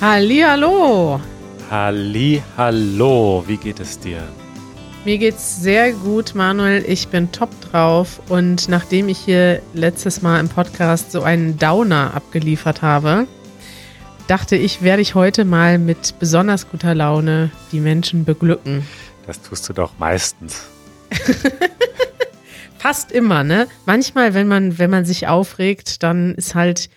Hallihallo. Hallihallo, wie geht es dir? Mir geht's sehr gut, Manuel. Ich bin top drauf und nachdem ich hier letztes Mal im Podcast so einen Downer abgeliefert habe, dachte ich, werde ich heute mal mit besonders guter Laune die Menschen beglücken. Das tust du doch meistens. Fast immer, ne? Manchmal, wenn man, wenn man sich aufregt, dann ist halt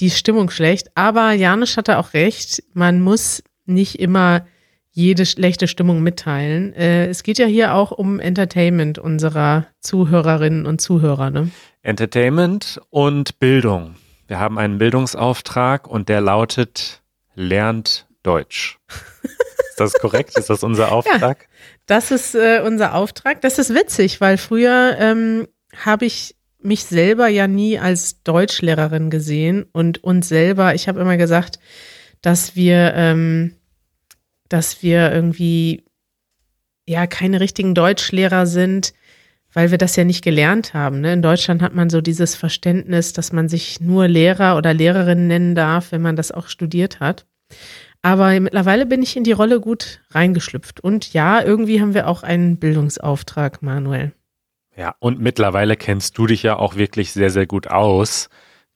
die Stimmung schlecht. Aber Janusz hatte auch recht, man muss nicht immer jede schlechte Stimmung mitteilen. Äh, es geht ja hier auch um Entertainment unserer Zuhörerinnen und Zuhörer, ne? Entertainment und Bildung. Wir haben einen Bildungsauftrag und der lautet Lernt Deutsch. Ist das korrekt? Ist das unser Auftrag? Ja, das ist äh, unser Auftrag. Das ist witzig, weil früher ähm, habe ich mich selber ja nie als Deutschlehrerin gesehen und uns selber, ich habe immer gesagt, dass wir, ähm, dass wir irgendwie ja keine richtigen Deutschlehrer sind, weil wir das ja nicht gelernt haben. Ne? In Deutschland hat man so dieses Verständnis, dass man sich nur Lehrer oder Lehrerin nennen darf, wenn man das auch studiert hat. Aber mittlerweile bin ich in die Rolle gut reingeschlüpft. Und ja, irgendwie haben wir auch einen Bildungsauftrag, Manuel. Ja, und mittlerweile kennst du dich ja auch wirklich sehr, sehr gut aus,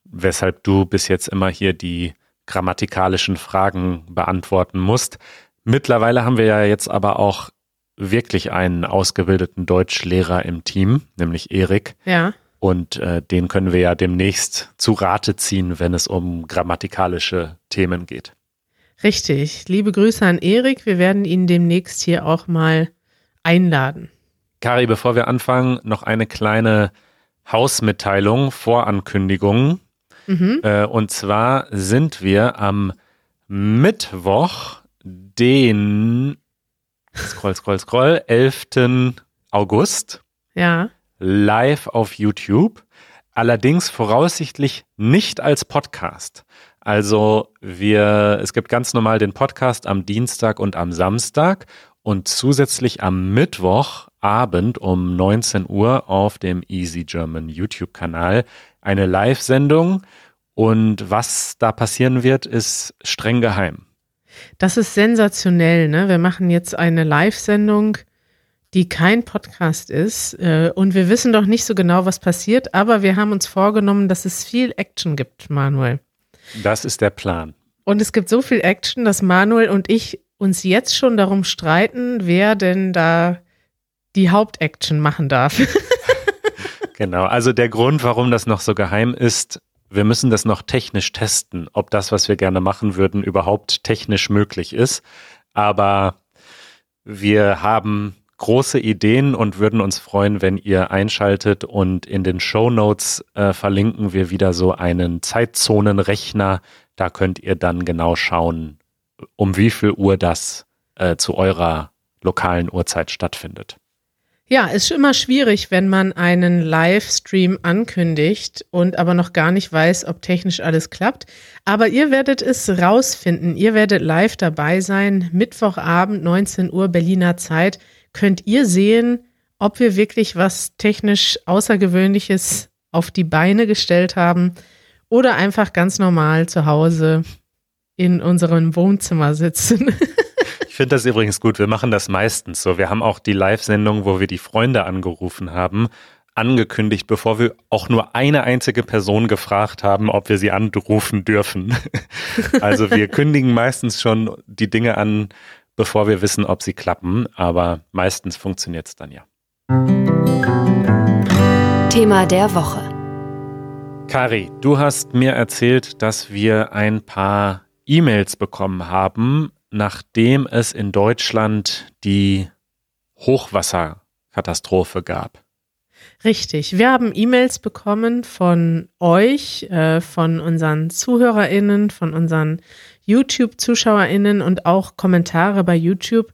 weshalb du bis jetzt immer hier die grammatikalischen Fragen beantworten musst. Mittlerweile haben wir ja jetzt aber auch wirklich einen ausgebildeten Deutschlehrer im Team, nämlich Erik. Ja. Und äh, den können wir ja demnächst zu Rate ziehen, wenn es um grammatikalische Themen geht. Richtig. Liebe Grüße an Erik. Wir werden ihn demnächst hier auch mal einladen. Kari, bevor wir anfangen, noch eine kleine Hausmitteilung, Vorankündigung. Mhm. Äh, und zwar sind wir am Mittwoch, den scroll, scroll, scroll, 11. August. Ja. Live auf YouTube. Allerdings voraussichtlich nicht als Podcast. Also wir, es gibt ganz normal den Podcast am Dienstag und am Samstag und zusätzlich am Mittwochabend um 19 Uhr auf dem Easy German YouTube-Kanal eine Live-Sendung. Und was da passieren wird, ist streng geheim. Das ist sensationell. Ne? Wir machen jetzt eine Live-Sendung, die kein Podcast ist. Äh, und wir wissen doch nicht so genau, was passiert, aber wir haben uns vorgenommen, dass es viel Action gibt, Manuel. Das ist der Plan. Und es gibt so viel Action, dass Manuel und ich uns jetzt schon darum streiten, wer denn da die Hauptaction machen darf. genau, also der Grund, warum das noch so geheim ist, wir müssen das noch technisch testen, ob das, was wir gerne machen würden, überhaupt technisch möglich ist. Aber wir haben große Ideen und würden uns freuen, wenn ihr einschaltet und in den Show Notes äh, verlinken wir wieder so einen Zeitzonenrechner. Da könnt ihr dann genau schauen, um wie viel Uhr das äh, zu eurer lokalen Uhrzeit stattfindet. Ja, ist immer schwierig, wenn man einen Livestream ankündigt und aber noch gar nicht weiß, ob technisch alles klappt. Aber ihr werdet es rausfinden. Ihr werdet live dabei sein. Mittwochabend, 19 Uhr Berliner Zeit könnt ihr sehen, ob wir wirklich was technisch Außergewöhnliches auf die Beine gestellt haben oder einfach ganz normal zu Hause in unserem Wohnzimmer sitzen. ich finde das übrigens gut. Wir machen das meistens so. Wir haben auch die Live-Sendung, wo wir die Freunde angerufen haben, angekündigt, bevor wir auch nur eine einzige Person gefragt haben, ob wir sie anrufen dürfen. Also wir kündigen meistens schon die Dinge an, bevor wir wissen, ob sie klappen. Aber meistens funktioniert es dann ja. Thema der Woche. Kari, du hast mir erzählt, dass wir ein paar E-Mails bekommen haben, nachdem es in Deutschland die Hochwasserkatastrophe gab. Richtig. Wir haben E-Mails bekommen von euch, äh, von unseren ZuhörerInnen, von unseren YouTube-ZuschauerInnen und auch Kommentare bei YouTube.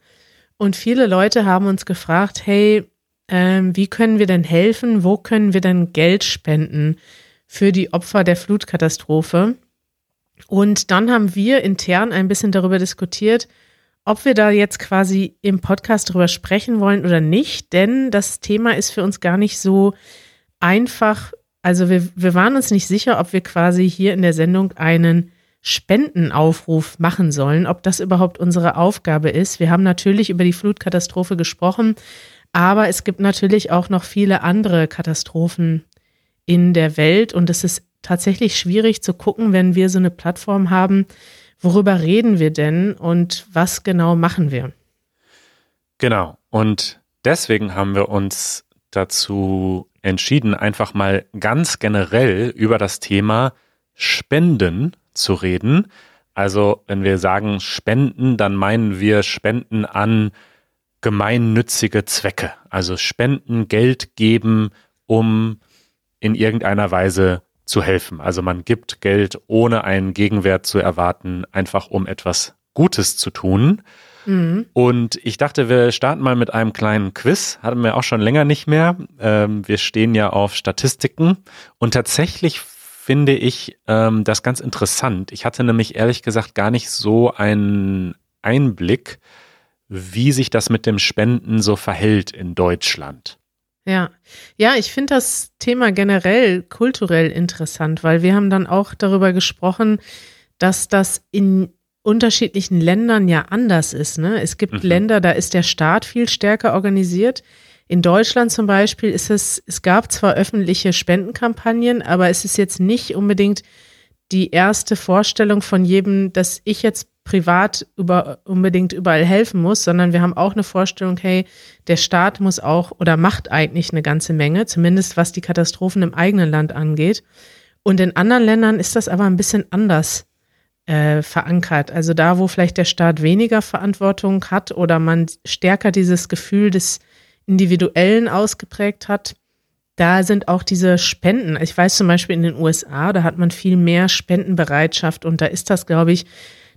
Und viele Leute haben uns gefragt, hey, äh, wie können wir denn helfen? Wo können wir denn Geld spenden für die Opfer der Flutkatastrophe? Und dann haben wir intern ein bisschen darüber diskutiert, ob wir da jetzt quasi im Podcast drüber sprechen wollen oder nicht, denn das Thema ist für uns gar nicht so einfach. Also wir, wir waren uns nicht sicher, ob wir quasi hier in der Sendung einen Spendenaufruf machen sollen, ob das überhaupt unsere Aufgabe ist. Wir haben natürlich über die Flutkatastrophe gesprochen, aber es gibt natürlich auch noch viele andere Katastrophen in der Welt und es ist tatsächlich schwierig zu gucken, wenn wir so eine Plattform haben, worüber reden wir denn und was genau machen wir? Genau. Und deswegen haben wir uns dazu entschieden, einfach mal ganz generell über das Thema Spenden zu reden. Also wenn wir sagen Spenden, dann meinen wir Spenden an gemeinnützige Zwecke. Also Spenden, Geld geben, um in irgendeiner Weise zu helfen. Also man gibt Geld, ohne einen Gegenwert zu erwarten, einfach um etwas Gutes zu tun. Mhm. Und ich dachte, wir starten mal mit einem kleinen Quiz. Hatten wir auch schon länger nicht mehr. Ähm, wir stehen ja auf Statistiken. Und tatsächlich finde ich ähm, das ganz interessant. Ich hatte nämlich ehrlich gesagt gar nicht so einen Einblick, wie sich das mit dem Spenden so verhält in Deutschland. Ja, ja, ich finde das Thema generell kulturell interessant, weil wir haben dann auch darüber gesprochen, dass das in unterschiedlichen Ländern ja anders ist. Ne? Es gibt mhm. Länder, da ist der Staat viel stärker organisiert. In Deutschland zum Beispiel ist es, es gab zwar öffentliche Spendenkampagnen, aber es ist jetzt nicht unbedingt die erste Vorstellung von jedem, dass ich jetzt privat über, unbedingt überall helfen muss, sondern wir haben auch eine Vorstellung, hey, der Staat muss auch oder macht eigentlich eine ganze Menge, zumindest was die Katastrophen im eigenen Land angeht. Und in anderen Ländern ist das aber ein bisschen anders äh, verankert. Also da, wo vielleicht der Staat weniger Verantwortung hat oder man stärker dieses Gefühl des Individuellen ausgeprägt hat, da sind auch diese Spenden. Ich weiß zum Beispiel in den USA, da hat man viel mehr Spendenbereitschaft und da ist das, glaube ich,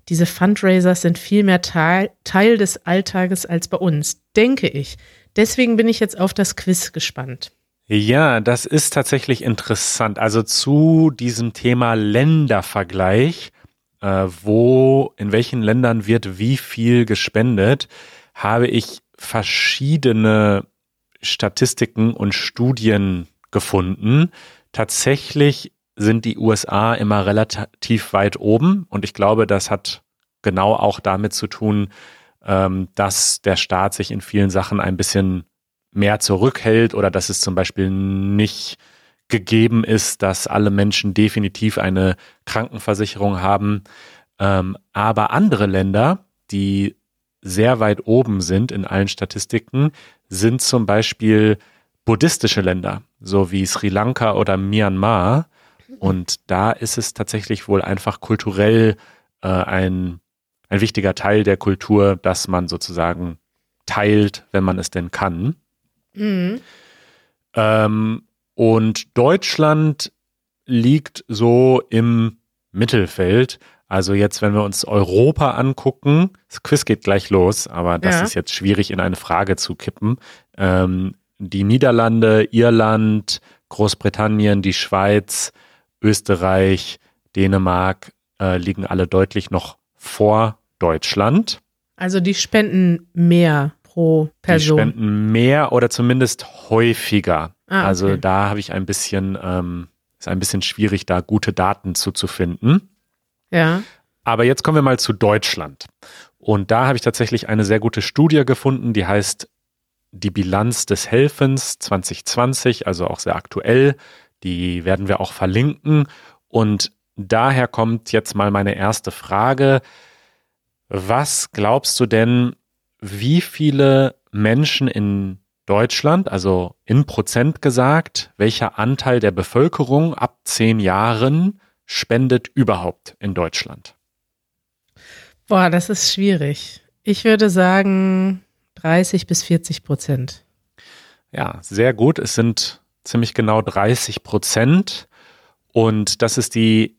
diese Fundraisers sind viel mehr Teil, Teil des Alltages als bei uns, denke ich. Deswegen bin ich jetzt auf das Quiz gespannt. Ja, das ist tatsächlich interessant. Also zu diesem Thema Ländervergleich, äh, wo, in welchen Ländern wird wie viel gespendet, habe ich verschiedene Statistiken und Studien gefunden. Tatsächlich sind die USA immer relativ weit oben und ich glaube, das hat genau auch damit zu tun, ähm, dass der Staat sich in vielen Sachen ein bisschen mehr zurückhält oder dass es zum Beispiel nicht gegeben ist, dass alle Menschen definitiv eine Krankenversicherung haben. Ähm, aber andere Länder, die sehr weit oben sind in allen Statistiken, sind zum Beispiel buddhistische Länder, so wie Sri Lanka oder Myanmar. Und da ist es tatsächlich wohl einfach kulturell äh, ein, ein wichtiger Teil der Kultur, dass man sozusagen teilt, wenn man es denn kann. Mhm. Ähm, und Deutschland liegt so im Mittelfeld. Also jetzt, wenn wir uns Europa angucken, das Quiz geht gleich los, aber das ja. ist jetzt schwierig in eine Frage zu kippen. Ähm, die Niederlande, Irland, Großbritannien, die Schweiz, Österreich, Dänemark äh, liegen alle deutlich noch vor Deutschland. Also die spenden mehr pro Person. Die spenden mehr oder zumindest häufiger. Ah, also okay. Also da habe ich ein bisschen, ähm, ist ein bisschen schwierig, da gute Daten zuzufinden. Ja. Aber jetzt kommen wir mal zu Deutschland. Und da habe ich tatsächlich eine sehr gute Studie gefunden, die heißt Die Bilanz des Helfens 2020, also auch sehr aktuell. Die werden wir auch verlinken. Und daher kommt jetzt mal meine erste Frage. Was glaubst du denn, wie viele Menschen in Deutschland, also in Prozent gesagt, welcher Anteil der Bevölkerung ab zehn Jahren spendet überhaupt in Deutschland? Boah, das ist schwierig. Ich würde sagen 30 bis 40 Prozent. Ja, sehr gut. Es sind ziemlich genau 30 Prozent. Und das ist die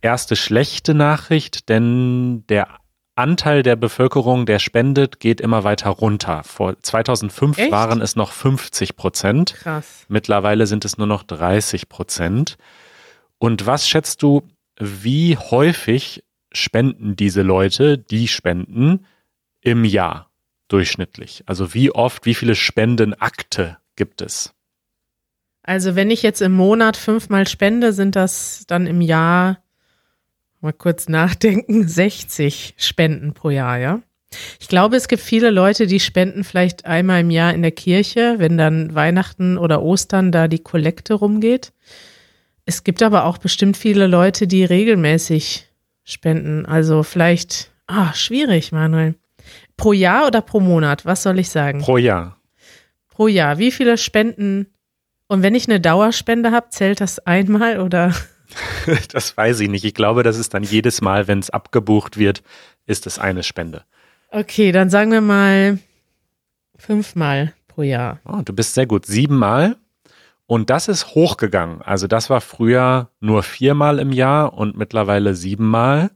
erste schlechte Nachricht, denn der Anteil der Bevölkerung, der spendet, geht immer weiter runter. Vor 2005 Echt? waren es noch 50 Prozent. Krass. Mittlerweile sind es nur noch 30 Prozent. Und was schätzt du, wie häufig spenden diese Leute, die spenden, im Jahr durchschnittlich? Also wie oft, wie viele Spendenakte gibt es? Also wenn ich jetzt im Monat fünfmal spende, sind das dann im Jahr mal kurz nachdenken, 60 Spenden pro Jahr, ja? Ich glaube, es gibt viele Leute, die spenden vielleicht einmal im Jahr in der Kirche, wenn dann Weihnachten oder Ostern da die Kollekte rumgeht. Es gibt aber auch bestimmt viele Leute, die regelmäßig spenden. Also vielleicht, ah, schwierig, Manuel. Pro Jahr oder pro Monat? Was soll ich sagen? Pro Jahr. Pro Jahr. Wie viele Spenden? Und wenn ich eine Dauerspende habe, zählt das einmal oder? Das weiß ich nicht. Ich glaube, das ist dann jedes Mal, wenn es abgebucht wird, ist es eine Spende. Okay, dann sagen wir mal fünfmal pro Jahr. Oh, du bist sehr gut. Siebenmal. Und das ist hochgegangen. Also das war früher nur viermal im Jahr und mittlerweile siebenmal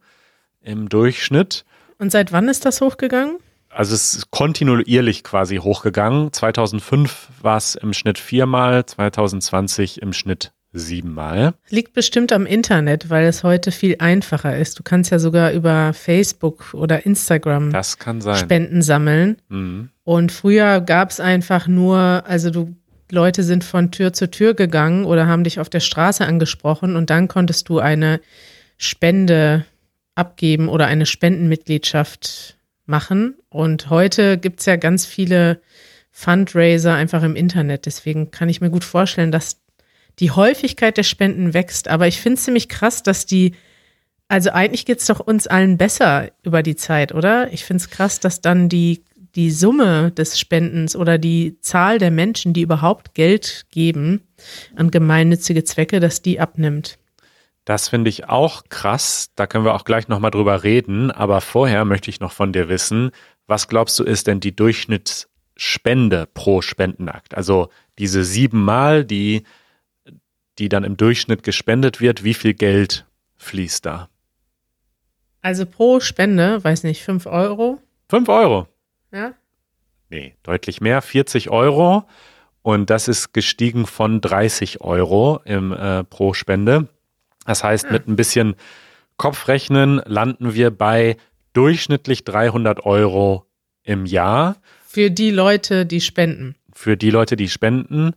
im Durchschnitt. Und seit wann ist das hochgegangen? Also es ist kontinuierlich quasi hochgegangen. 2005 war es im Schnitt viermal, 2020 im Schnitt siebenmal. Liegt bestimmt am Internet, weil es heute viel einfacher ist. Du kannst ja sogar über Facebook oder Instagram Das kann sein. Spenden sammeln. Mhm. Und früher gab es einfach nur, also du Leute sind von Tür zu Tür gegangen oder haben dich auf der Straße angesprochen und dann konntest du eine Spende abgeben oder eine Spendenmitgliedschaft machen. Und heute gibt's ja ganz viele Fundraiser einfach im Internet. Deswegen kann ich mir gut vorstellen, dass die Häufigkeit der Spenden wächst. Aber ich finde es ziemlich krass, dass die, also eigentlich geht's doch uns allen besser über die Zeit, oder? Ich finde es krass, dass dann die, die Summe des Spendens oder die Zahl der Menschen, die überhaupt Geld geben an gemeinnützige Zwecke, dass die abnimmt. Das finde ich auch krass. Da können wir auch gleich nochmal drüber reden. Aber vorher möchte ich noch von dir wissen, was glaubst du ist denn die Durchschnittsspende pro Spendenakt? Also diese siebenmal, die, die dann im Durchschnitt gespendet wird, wie viel Geld fließt da? Also pro Spende, weiß nicht, fünf Euro. Fünf Euro. Ja? Nee, deutlich mehr, 40 Euro. Und das ist gestiegen von 30 Euro im, äh, pro Spende. Das heißt, mit ein bisschen Kopfrechnen landen wir bei durchschnittlich 300 Euro im Jahr Für die Leute, die spenden. für die Leute, die spenden.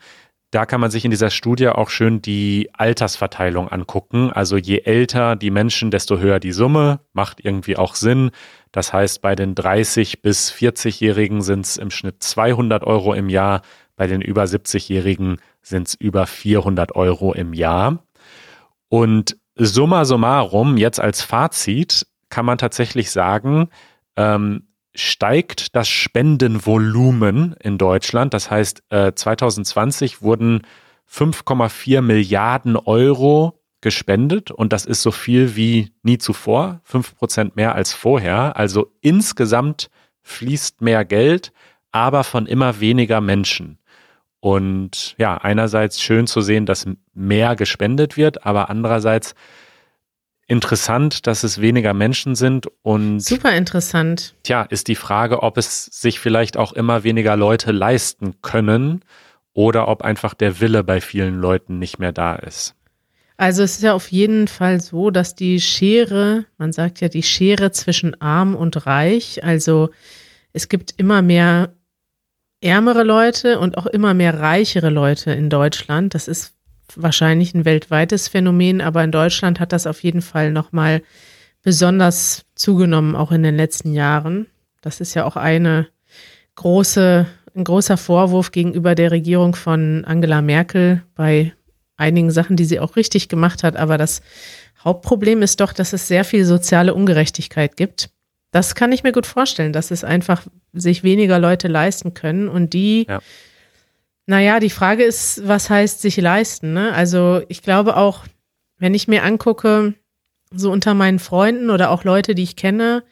Da kann man sich in dieser Studie auch schön die Altersverteilung angucken. Also je älter die Menschen, desto höher die Summe. Macht irgendwie auch Sinn. Das heißt, bei den 30 bis 40-Jährigen sind es im Schnitt 200 Euro im Jahr. Bei den über 70-Jährigen sind es über 400 Euro im Jahr. Und summa summarum, jetzt als Fazit, kann man tatsächlich sagen, ähm, steigt das Spendenvolumen in Deutschland. Das heißt, äh, 2020 wurden 5,4 Milliarden Euro gespendet und das ist so viel wie nie zuvor, fünf Prozent mehr als vorher. Also insgesamt fließt mehr Geld, aber von immer weniger Menschen. Und ja, einerseits schön zu sehen, dass mehr gespendet wird, aber andererseits interessant, dass es weniger Menschen sind und Super interessant. Tja, ist die Frage, ob es sich vielleicht auch immer weniger Leute leisten können oder ob einfach der Wille bei vielen Leuten nicht mehr da ist. Also es ist ja auf jeden Fall so, dass die Schere, man sagt ja die Schere zwischen arm und reich, also es gibt immer mehr ärmere Leute und auch immer mehr reichere Leute in Deutschland. Das ist wahrscheinlich ein weltweites Phänomen, aber in Deutschland hat das auf jeden Fall nochmal besonders zugenommen, auch in den letzten Jahren. Das ist ja auch eine große, ein großer Vorwurf gegenüber der Regierung von Angela Merkel bei einigen Sachen, die sie auch richtig gemacht hat. Aber das Hauptproblem ist doch, dass es sehr viel soziale Ungerechtigkeit gibt. Das kann ich mir gut vorstellen, dass es einfach sich weniger Leute leisten können und die, Ja. naja, die Frage ist, was heißt sich leisten? Ne? Also ich glaube auch, wenn ich mir angucke, so unter meinen Freunden oder auch Leute, die ich kenne,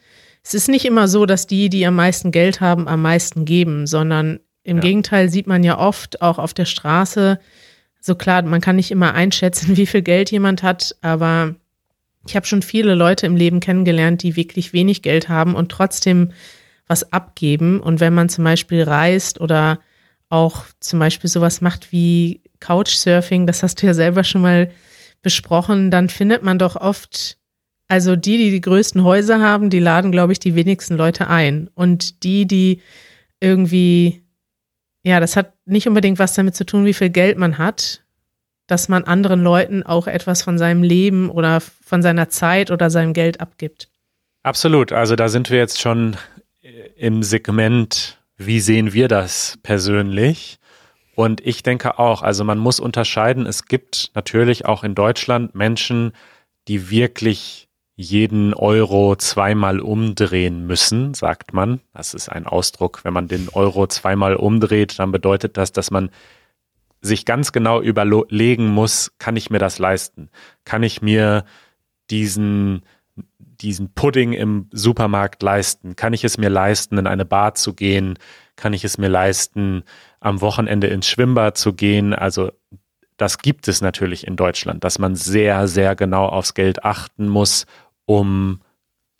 es ist nicht immer so, dass die, die am meisten Geld haben, am meisten geben, sondern im Ja. Gegenteil sieht man ja oft auch auf der Straße, so klar, man kann nicht immer einschätzen, wie viel Geld jemand hat, aber ich habe schon viele Leute im Leben kennengelernt, die wirklich wenig Geld haben und trotzdem was abgeben. Und wenn man zum Beispiel reist oder auch zum Beispiel sowas macht wie Couchsurfing, das hast du ja selber schon mal besprochen, dann findet man doch oft, also die, die die größten Häuser haben, die laden, glaube ich, die wenigsten Leute ein. Und die, die irgendwie, ja, das hat nicht unbedingt was damit zu tun, wie viel Geld man hat. Dass man anderen Leuten auch etwas von seinem Leben oder von seiner Zeit oder seinem Geld abgibt. Absolut. Also da sind wir jetzt schon im Segment, wie sehen wir das persönlich? Und ich denke auch, also man muss unterscheiden, es gibt natürlich auch in Deutschland Menschen, die wirklich jeden Euro zweimal umdrehen müssen, sagt man. Das ist ein Ausdruck. Wenn man den Euro zweimal umdreht, dann bedeutet das, dass man sich ganz genau überlegen muss, kann ich mir das leisten? Kann ich mir diesen, diesen Pudding im Supermarkt leisten? Kann ich es mir leisten, in eine Bar zu gehen? Kann ich es mir leisten, am Wochenende ins Schwimmbad zu gehen? Also das gibt es natürlich in Deutschland, dass man sehr, sehr genau aufs Geld achten muss, um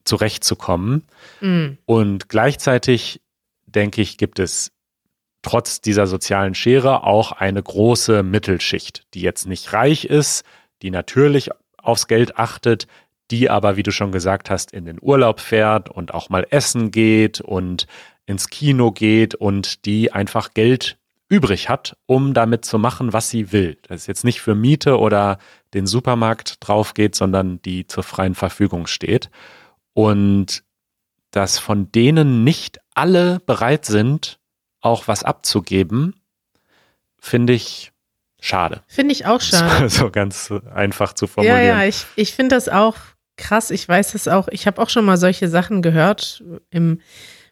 zurechtzukommen. Mhm. Und gleichzeitig, denke ich, gibt es trotz dieser sozialen Schere auch eine große Mittelschicht, die jetzt nicht reich ist, die natürlich aufs Geld achtet, die aber, wie du schon gesagt hast, in den Urlaub fährt und auch mal essen geht und ins Kino geht und die einfach Geld übrig hat, um damit zu machen, was sie will. Das ist jetzt nicht für Miete oder den Supermarkt drauf geht, sondern die zur freien Verfügung steht. Und dass von denen nicht alle bereit sind, auch was abzugeben, finde ich schade. Finde ich auch schade. So ganz einfach zu formulieren. Ja, ja, ich, ich finde das auch krass. Ich weiß es auch. Ich habe auch schon mal solche Sachen gehört im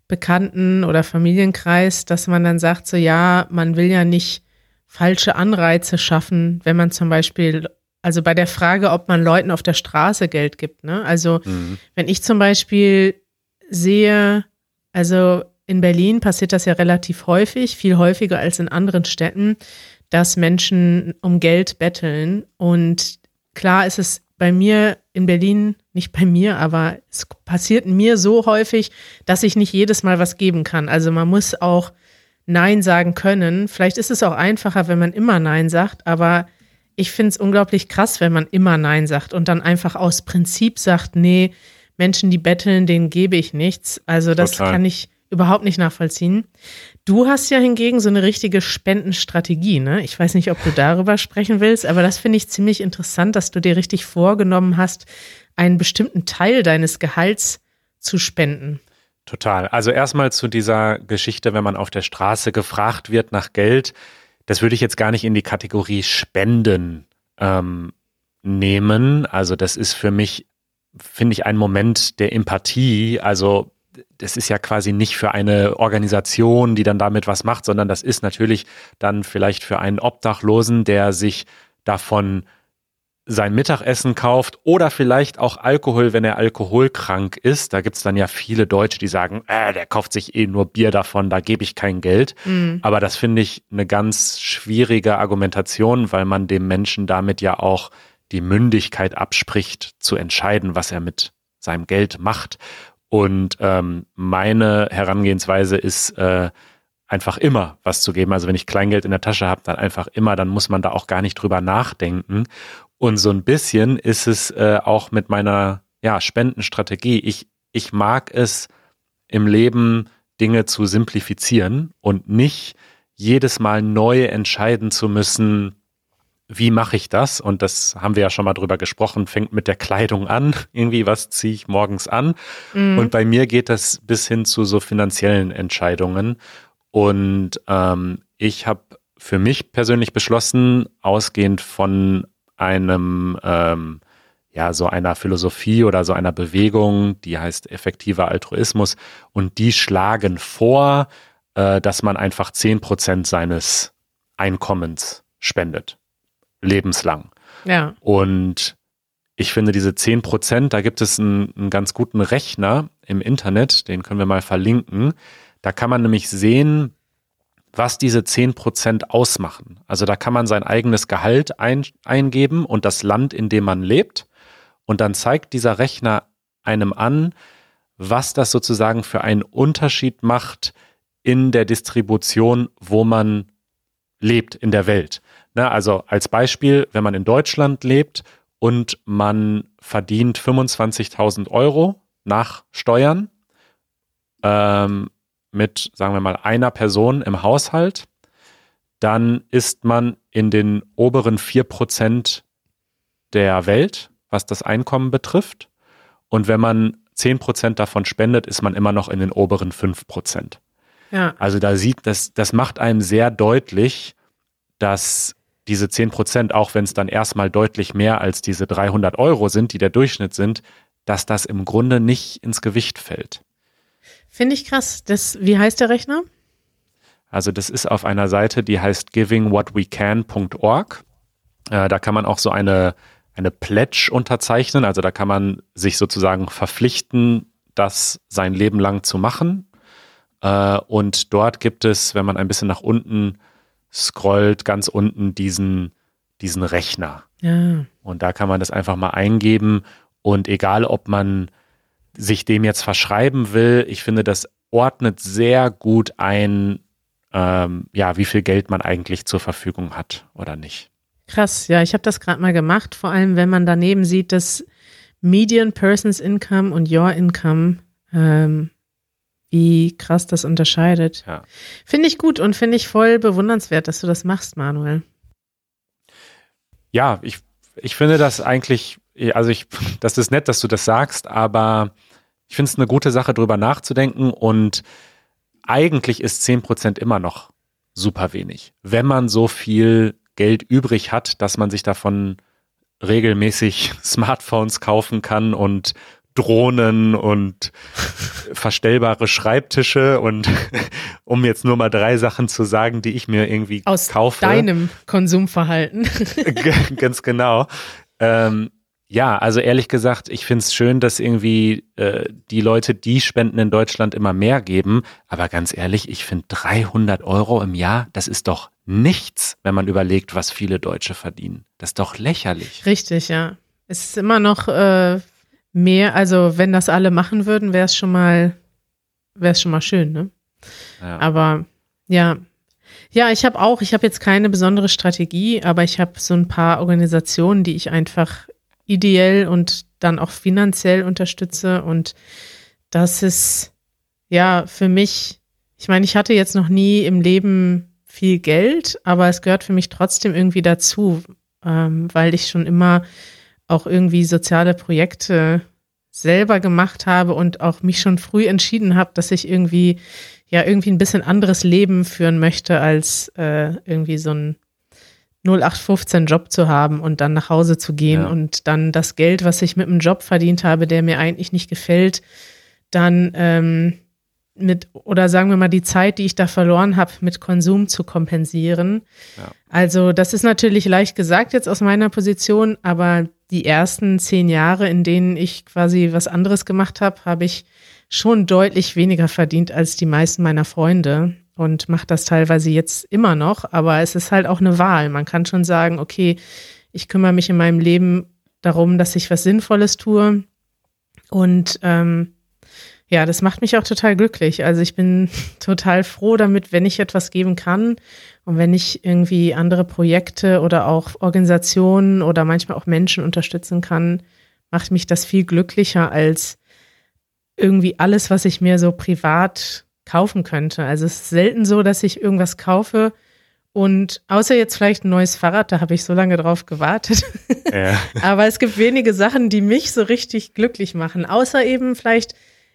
Bekannten- oder Familienkreis, dass man dann sagt, so ja, man will ja nicht falsche Anreize schaffen, wenn man zum Beispiel, also bei der Frage, ob man Leuten auf der Straße Geld gibt. Ne? Also mhm. wenn ich zum Beispiel sehe, also in Berlin passiert das ja relativ häufig, viel häufiger als in anderen Städten, dass Menschen um Geld betteln. Und klar ist es bei mir in Berlin, nicht bei mir, aber es passiert mir so häufig, dass ich nicht jedes Mal was geben kann. Also man muss auch Nein sagen können. Vielleicht ist es auch einfacher, wenn man immer Nein sagt, aber ich finde es unglaublich krass, wenn man immer Nein sagt und dann einfach aus Prinzip sagt, nee, Menschen, die betteln, denen gebe ich nichts. Also das Total. kann ich überhaupt nicht nachvollziehen. Du hast ja hingegen so eine richtige Spendenstrategie, ne? Ich weiß nicht, ob du darüber sprechen willst, aber das finde ich ziemlich interessant, dass du dir richtig vorgenommen hast, einen bestimmten Teil deines Gehalts zu spenden. Total. Also erstmal zu dieser Geschichte, wenn man auf der Straße gefragt wird nach Geld, das würde ich jetzt gar nicht in die Kategorie Spenden ähm, nehmen. Also das ist für mich, finde ich, ein Moment der Empathie. Also das ist ja quasi nicht für eine Organisation, die dann damit was macht, sondern das ist natürlich dann vielleicht für einen Obdachlosen, der sich davon sein Mittagessen kauft oder vielleicht auch Alkohol, wenn er alkoholkrank ist. Da gibt's dann ja viele Deutsche, die sagen, äh, der kauft sich eh nur Bier davon, da gebe ich kein Geld. Mhm. Aber das finde ich eine ganz schwierige Argumentation, weil man dem Menschen damit ja auch die Mündigkeit abspricht, zu entscheiden, was er mit seinem Geld macht. Und ähm, meine Herangehensweise ist äh, einfach immer was zu geben. Also wenn ich Kleingeld in der Tasche habe, dann einfach immer, dann muss man da auch gar nicht drüber nachdenken. Und so ein bisschen ist es äh, auch mit meiner ja, Spendenstrategie. Ich, ich mag es im Leben, Dinge zu simplifizieren und nicht jedes Mal neu entscheiden zu müssen, wie mache ich das? Und das haben wir ja schon mal drüber gesprochen, fängt mit der Kleidung an, irgendwie, was ziehe ich morgens an? Mhm. Und bei mir geht das bis hin zu so finanziellen Entscheidungen. Und ähm, ich habe für mich persönlich beschlossen, ausgehend von einem, ähm, ja, so einer Philosophie oder so einer Bewegung, die heißt effektiver Altruismus. Und die schlagen vor, äh, dass man einfach zehn Prozent seines Einkommens spendet lebenslang. Ja. Und ich finde diese 10 Prozent, da gibt es einen, einen ganz guten Rechner im Internet, den können wir mal verlinken. Da kann man nämlich sehen, was diese 10 Prozent ausmachen. Also da kann man sein eigenes Gehalt ein, eingeben und das Land, in dem man lebt. Und dann zeigt dieser Rechner einem an, was das sozusagen für einen Unterschied macht in der Distribution, wo man lebt in der Welt. Na, ne, also als Beispiel, wenn man in Deutschland lebt und man verdient 25.000 Euro nach Steuern ähm, mit, sagen wir mal, einer Person im Haushalt, dann ist man in den oberen vier Prozent der Welt, was das Einkommen betrifft. Und wenn man zehn Prozent davon spendet, ist man immer noch in den oberen fünf Prozent. Ja. Also da sieht, das, das macht einem sehr deutlich, dass diese zehn Prozent, auch wenn es dann erstmal deutlich mehr als diese 300 Euro sind, die der Durchschnitt sind, dass das im Grunde nicht ins Gewicht fällt. Finde ich krass. Das, wie heißt der Rechner? Also das ist auf einer Seite, die heißt givingwhatwecan.org. Äh, da kann man auch so eine, eine Pledge unterzeichnen. Also da kann man sich sozusagen verpflichten, das sein Leben lang zu machen. Äh, und dort gibt es, wenn man ein bisschen nach unten scrollt, ganz unten diesen, diesen Rechner. Ja. Und da kann man das einfach mal eingeben. Und egal, ob man sich dem jetzt verschreiben will, ich finde, das ordnet sehr gut ein, ähm, ja, wie viel Geld man eigentlich zur Verfügung hat oder nicht. Krass, ja, ich habe das gerade mal gemacht, vor allem wenn man daneben sieht, dass Median Person's Income und Your Income, ähm, wie krass das unterscheidet. Ja. Finde ich gut und finde ich voll bewundernswert, dass du das machst, Manuel. Ja, ich, ich finde das eigentlich, also ich, das ist nett, dass du das sagst, aber ich finde es eine gute Sache, drüber nachzudenken und eigentlich ist 10% immer noch super wenig. Wenn man so viel Geld übrig hat, dass man sich davon regelmäßig Smartphones kaufen kann und Drohnen und verstellbare Schreibtische und um jetzt nur mal drei Sachen zu sagen, die ich mir irgendwie Aus kaufe. deinem Konsumverhalten. Ganz genau. Ähm, ja, also ehrlich gesagt, ich finde es schön, dass irgendwie äh, die Leute, die Spenden in Deutschland immer mehr geben. Aber ganz ehrlich, ich finde 300 Euro im Jahr, das ist doch nichts, wenn man überlegt, was viele Deutsche verdienen. Das ist doch lächerlich. Richtig, ja. Es ist immer noch äh, mehr, also wenn das alle machen würden, wäre es schon mal, wäre es schon mal schön, ne? Ja. Aber ja. Ja, ich habe auch, ich habe jetzt keine besondere Strategie, aber ich habe so ein paar Organisationen, die ich einfach ideell und dann auch finanziell unterstütze. Und das ist ja für mich, ich meine, ich hatte jetzt noch nie im Leben viel Geld, aber es gehört für mich trotzdem irgendwie dazu, ähm, weil ich schon immer auch irgendwie soziale Projekte selber gemacht habe und auch mich schon früh entschieden habe, dass ich irgendwie ja irgendwie ein bisschen anderes Leben führen möchte als äh, irgendwie so ein 0815 Job zu haben und dann nach Hause zu gehen Ja. und dann das Geld, was ich mit einem Job verdient habe, der mir eigentlich nicht gefällt, dann ähm, mit, oder sagen wir mal, die Zeit, die ich da verloren habe, mit Konsum zu kompensieren. Ja. Also, das ist natürlich leicht gesagt jetzt aus meiner Position, aber die ersten zehn Jahre, in denen ich quasi was anderes gemacht habe, habe ich schon deutlich weniger verdient als die meisten meiner Freunde und mache das teilweise jetzt immer noch, aber es ist halt auch eine Wahl. Man kann schon sagen, okay, ich kümmere mich in meinem Leben darum, dass ich was Sinnvolles tue und ähm, ja, das macht mich auch total glücklich. Also ich bin total froh damit, wenn ich etwas geben kann und wenn ich irgendwie andere Projekte oder auch Organisationen oder manchmal auch Menschen unterstützen kann, macht mich das viel glücklicher als irgendwie alles, was ich mir so privat kaufen könnte. Also es ist selten so, dass ich irgendwas kaufe und außer jetzt vielleicht ein neues Fahrrad, da habe ich so lange drauf gewartet. Ja. Aber es gibt wenige Sachen, die mich so richtig glücklich machen, außer eben vielleicht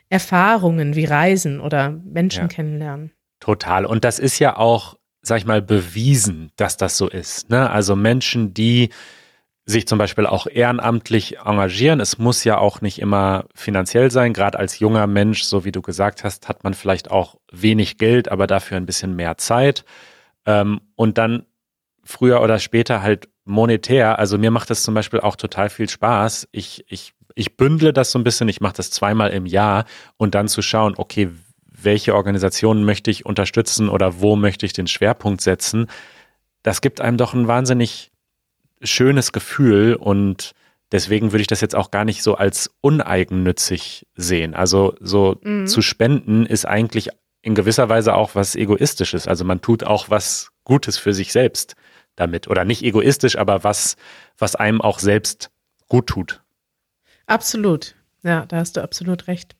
Erfahrungen wie Reisen oder Menschen Ja. kennenlernen. Total. Und das ist ja auch, sag ich mal, bewiesen, dass das so ist. Ne? Also Menschen, die sich zum Beispiel auch ehrenamtlich engagieren. Es muss ja auch nicht immer finanziell sein. Gerade als junger Mensch, so wie du gesagt hast, hat man vielleicht auch wenig Geld, aber dafür ein bisschen mehr Zeit. Ähm, und dann früher oder später halt monetär. Also mir macht das zum Beispiel auch total viel Spaß. Ich, ich, ich bündle das so ein bisschen. Ich mache das zweimal im Jahr und dann zu schauen, okay, welche Organisationen möchte ich unterstützen oder wo möchte ich den Schwerpunkt setzen. Das gibt einem doch ein wahnsinnig schönes Gefühl und deswegen würde ich das jetzt auch gar nicht so als uneigennützig sehen. Also so Mhm. zu spenden ist eigentlich in gewisser Weise auch was Egoistisches. Also man tut auch was Gutes für sich selbst damit. Oder nicht egoistisch, aber was, was einem auch selbst gut tut. Absolut. Ja, da hast du absolut recht.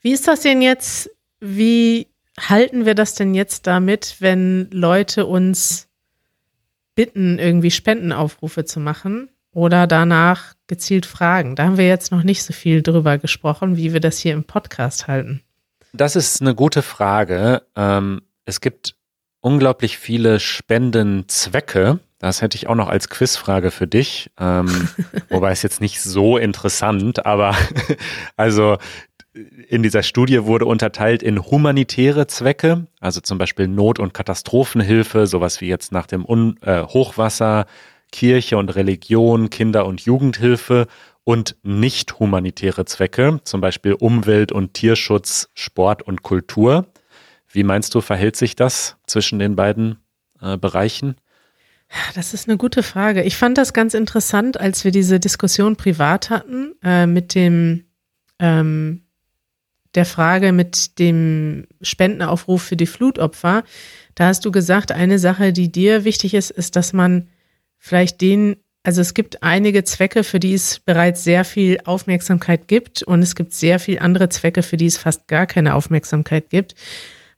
Wie ist das denn jetzt? Wie halten wir das denn jetzt damit, wenn Leute uns bitten, irgendwie Spendenaufrufe zu machen oder danach gezielt fragen. Da haben wir jetzt noch nicht so viel drüber gesprochen, wie wir das hier im Podcast halten. Das ist eine gute Frage. Ähm, es gibt unglaublich viele Spendenzwecke. Das hätte ich auch noch als Quizfrage für dich. Ähm, wobei es jetzt nicht so interessant, aber also in dieser Studie wurde unterteilt in humanitäre Zwecke, also zum Beispiel Not- und Katastrophenhilfe, sowas wie jetzt nach dem Un äh, Hochwasser, Kirche und Religion, Kinder- und Jugendhilfe und nicht humanitäre Zwecke, zum Beispiel Umwelt- und Tierschutz, Sport und Kultur. Wie meinst du, verhält sich das zwischen den beiden äh, Bereichen? Das ist eine gute Frage. Ich fand das ganz interessant, als wir diese Diskussion privat hatten äh, mit dem ähm, der Frage mit dem Spendenaufruf für die Flutopfer. Da hast du gesagt, eine Sache, die dir wichtig ist, ist, dass man vielleicht den also es gibt einige Zwecke, für die es bereits sehr viel Aufmerksamkeit gibt und es gibt sehr viel andere Zwecke, für die es fast gar keine Aufmerksamkeit gibt,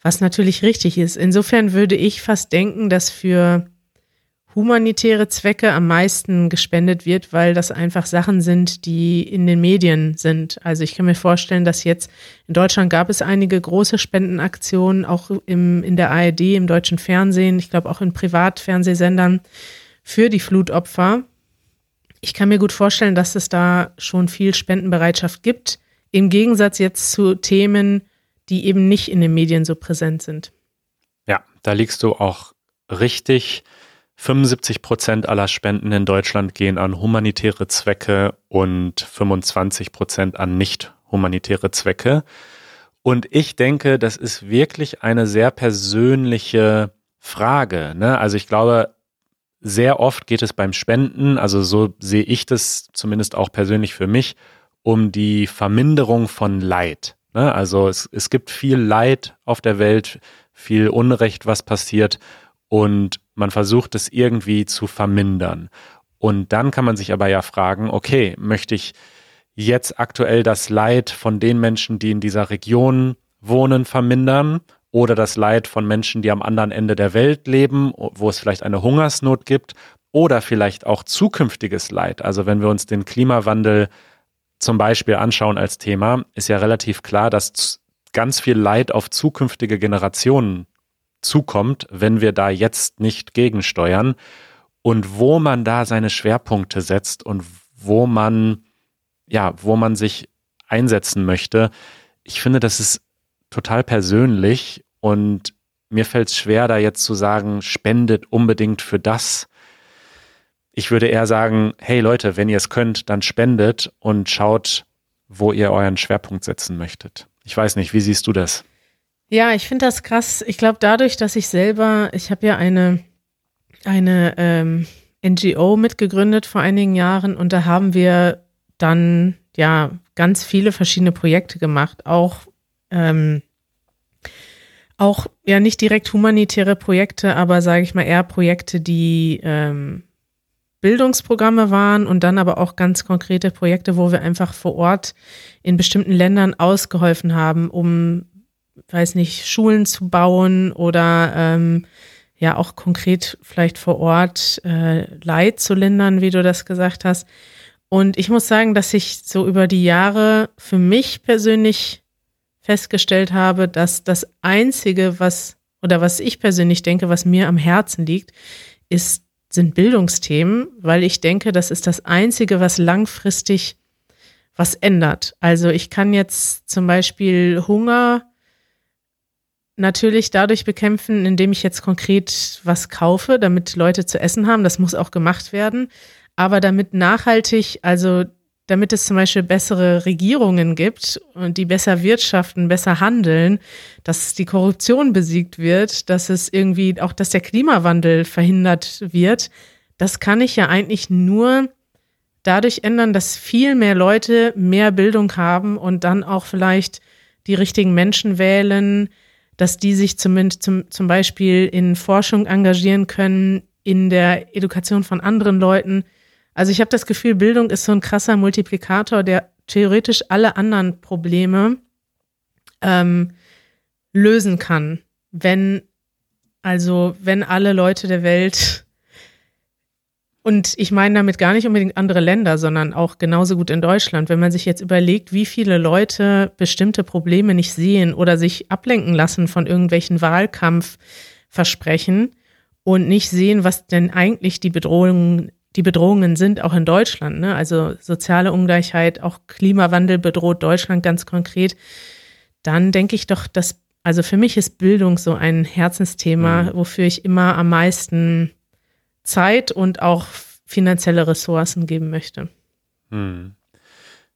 was natürlich richtig ist. Insofern würde ich fast denken, dass für humanitäre Zwecke am meisten gespendet wird, weil das einfach Sachen sind, die in den Medien sind. Also ich kann mir vorstellen, dass jetzt in Deutschland gab es einige große Spendenaktionen, auch im, in der ARD, im deutschen Fernsehen, ich glaube auch in Privatfernsehsendern für die Flutopfer ich kann mir gut vorstellen, dass es da schon viel Spendenbereitschaft gibt, im Gegensatz jetzt zu Themen, die eben nicht in den Medien so präsent sind. Ja, da liegst du auch richtig. 75 Prozent aller Spenden in Deutschland gehen an humanitäre Zwecke und 25 Prozent an nicht humanitäre Zwecke. Und ich denke, das ist wirklich eine sehr persönliche Frage. Ne? Also ich glaube, sehr oft geht es beim Spenden, also so sehe ich das zumindest auch persönlich für mich, um die Verminderung von Leid. Ne? Also es, es gibt viel Leid auf der Welt, viel Unrecht, was passiert und man versucht es irgendwie zu vermindern. Und dann kann man sich aber ja fragen, okay, möchte ich jetzt aktuell das Leid von den Menschen, die in dieser Region wohnen, vermindern? oder das Leid von Menschen, die am anderen Ende der Welt leben, wo es vielleicht eine Hungersnot gibt oder vielleicht auch zukünftiges Leid. Also wenn wir uns den Klimawandel zum Beispiel anschauen als Thema, ist ja relativ klar, dass ganz viel Leid auf zukünftige Generationen zukommt, wenn wir da jetzt nicht gegensteuern. Und wo man da seine Schwerpunkte setzt und wo man, ja, wo man sich einsetzen möchte, ich finde, das ist total persönlich und mir fällt es schwer, da jetzt zu sagen, spendet unbedingt für das. Ich würde eher sagen, hey Leute, wenn ihr es könnt, dann spendet und schaut, wo ihr euren Schwerpunkt setzen möchtet. Ich weiß nicht, wie siehst du das? Ja, ich finde das krass. Ich glaube, dadurch, dass ich selber, ich habe ja eine, eine ähm, NGO mitgegründet vor einigen Jahren und da haben wir dann ja ganz viele verschiedene Projekte gemacht, auch ähm, auch ja nicht direkt humanitäre Projekte, aber sage ich mal eher Projekte, die ähm, Bildungsprogramme waren und dann aber auch ganz konkrete Projekte, wo wir einfach vor Ort in bestimmten Ländern ausgeholfen haben, um, weiß nicht, Schulen zu bauen oder ähm, ja auch konkret vielleicht vor Ort äh, Leid zu lindern, wie du das gesagt hast. Und ich muss sagen, dass ich so über die Jahre für mich persönlich festgestellt habe, dass das Einzige, was oder was ich persönlich denke, was mir am Herzen liegt, ist, sind Bildungsthemen, weil ich denke, das ist das Einzige, was langfristig was ändert. Also ich kann jetzt zum Beispiel Hunger natürlich dadurch bekämpfen, indem ich jetzt konkret was kaufe, damit Leute zu essen haben. Das muss auch gemacht werden. Aber damit nachhaltig, also damit es zum Beispiel bessere Regierungen gibt und die besser wirtschaften, besser handeln, dass die Korruption besiegt wird, dass es irgendwie auch, dass der Klimawandel verhindert wird, das kann ich ja eigentlich nur dadurch ändern, dass viel mehr Leute mehr Bildung haben und dann auch vielleicht die richtigen Menschen wählen, dass die sich zumindest zum, zum Beispiel in Forschung engagieren können, in der Education von anderen Leuten. Also ich habe das Gefühl, Bildung ist so ein krasser Multiplikator, der theoretisch alle anderen Probleme ähm, lösen kann, wenn also wenn alle Leute der Welt Und ich meine damit gar nicht unbedingt andere Länder, sondern auch genauso gut in Deutschland. Wenn man sich jetzt überlegt, wie viele Leute bestimmte Probleme nicht sehen oder sich ablenken lassen von irgendwelchen Wahlkampfversprechen und nicht sehen, was denn eigentlich die Bedrohungen, die Bedrohungen sind, auch in Deutschland. Ne? Also soziale Ungleichheit, auch Klimawandel bedroht Deutschland ganz konkret. Dann denke ich doch, dass, also für mich ist Bildung so ein Herzensthema, mhm. wofür ich immer am meisten Zeit und auch finanzielle Ressourcen geben möchte. Hm.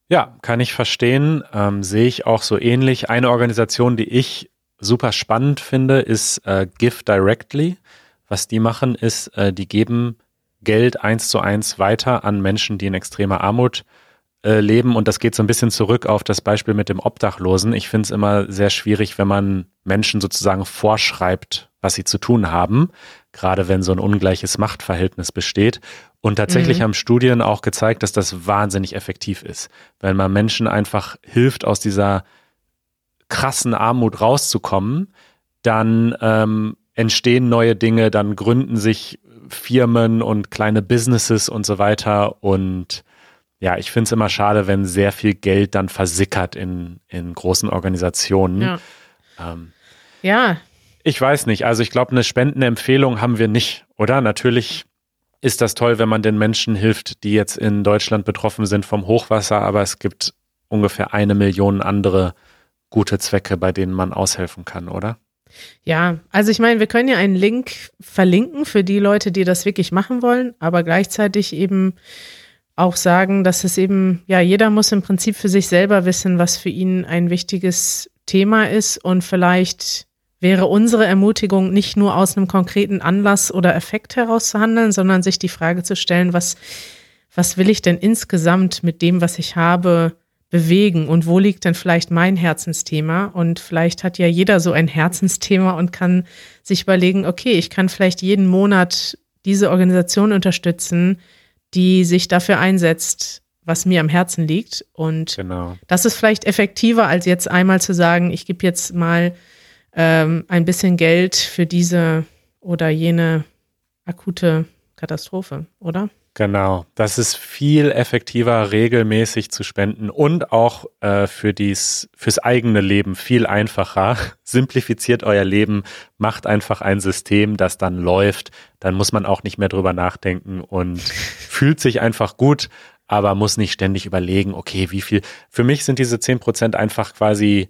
Ja, kann ich verstehen. Ähm, sehe ich auch so ähnlich. Eine Organisation, die ich super spannend finde, ist äh, Give Directly. Was die machen, ist, äh, die geben Geld eins zu eins weiter an Menschen, die in extremer Armut äh, leben. Und das geht so ein bisschen zurück auf das Beispiel mit dem Obdachlosen. Ich finde es immer sehr schwierig, wenn man Menschen sozusagen vorschreibt, was sie zu tun haben gerade wenn so ein ungleiches Machtverhältnis besteht. Und tatsächlich mhm. haben Studien auch gezeigt, dass das wahnsinnig effektiv ist, wenn man Menschen einfach hilft, aus dieser krassen Armut rauszukommen, dann ähm, entstehen neue Dinge, dann gründen sich Firmen und kleine Businesses und so weiter. Und ja, ich finde es immer schade, wenn sehr viel Geld dann versickert in, in großen Organisationen. Ja. Ähm, ja, ich weiß nicht. Also ich glaube, eine Spendenempfehlung haben wir nicht, oder? Natürlich ist das toll, wenn man den Menschen hilft, die jetzt in Deutschland betroffen sind vom Hochwasser, aber es gibt ungefähr eine Million andere gute Zwecke, bei denen man aushelfen kann, oder? Ja, also ich meine, wir können ja einen Link verlinken für die Leute, die das wirklich machen wollen, aber gleichzeitig eben auch sagen, dass es eben, ja, jeder muss im Prinzip für sich selber wissen, was für ihn ein wichtiges Thema ist und vielleicht wäre unsere Ermutigung nicht nur aus einem konkreten Anlass oder Effekt heraus zu handeln, sondern sich die Frage zu stellen, was, was will ich denn insgesamt mit dem, was ich habe, bewegen und wo liegt denn vielleicht mein Herzensthema? Und vielleicht hat ja jeder so ein Herzensthema und kann sich überlegen, okay, ich kann vielleicht jeden Monat diese Organisation unterstützen, die sich dafür einsetzt, was mir am Herzen liegt. Und genau. das ist vielleicht effektiver, als jetzt einmal zu sagen, ich gebe jetzt mal ähm, ein bisschen Geld für diese oder jene akute Katastrophe, oder? Genau, das ist viel effektiver, regelmäßig zu spenden und auch äh, für dies, fürs eigene Leben viel einfacher. Simplifiziert euer Leben, macht einfach ein System, das dann läuft. Dann muss man auch nicht mehr drüber nachdenken und fühlt sich einfach gut, aber muss nicht ständig überlegen, okay, wie viel. Für mich sind diese zehn Prozent einfach quasi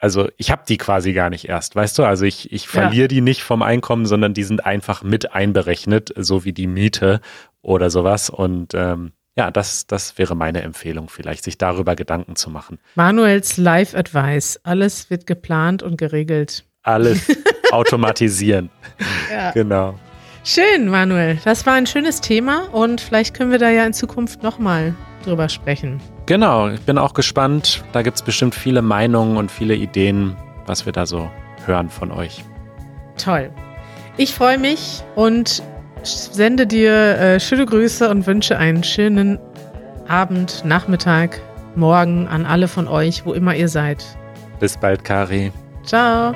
also ich habe die quasi gar nicht erst, weißt du? Also ich, ich verliere ja. die nicht vom Einkommen, sondern die sind einfach mit einberechnet, so wie die Miete oder sowas. Und ähm, ja, das, das wäre meine Empfehlung vielleicht, sich darüber Gedanken zu machen. Manuels Live Advice. Alles wird geplant und geregelt. Alles automatisieren. ja. Genau. Schön, Manuel. Das war ein schönes Thema und vielleicht können wir da ja in Zukunft nochmal drüber sprechen. Genau, ich bin auch gespannt. Da gibt es bestimmt viele Meinungen und viele Ideen, was wir da so hören von euch. Toll. Ich freue mich und sende dir äh, schöne Grüße und wünsche einen schönen Abend, Nachmittag, Morgen an alle von euch, wo immer ihr seid. Bis bald, Kari. Ciao.